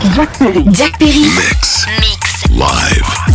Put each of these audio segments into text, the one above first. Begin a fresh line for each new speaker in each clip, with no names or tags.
Jack Perry.
Jack Perry.
Mix.
Mix.
Live.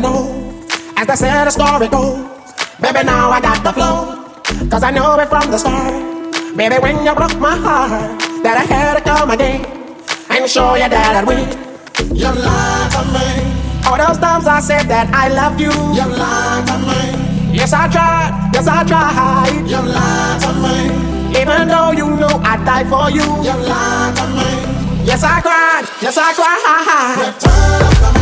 Guess know. As they say the story goes, baby, now I got the flow. Cause I know it from the start. Baby, when you broke my heart, that I had to come again and show you that I'd win. You lied to me. All those times I said that I love you. You lied to me. Yes, I tried. Yes, I tried. You lied to me. Even though you know I'd die for you. You lied to me. Yes, I cried. Yes, I cried.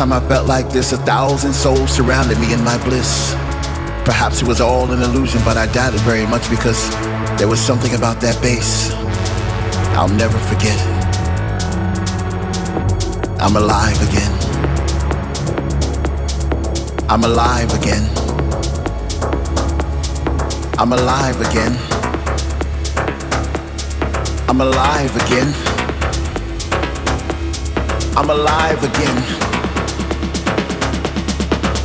Time I felt like this, a thousand souls surrounded me in my bliss. Perhaps it was all an illusion, but I doubt it very much because there was something about that bass I'll never forget. I'm alive again. I'm alive again. I'm alive again. I'm alive again. I'm alive again.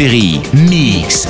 Perry. Mix.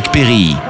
Jack Perry. Jack Perry, mix.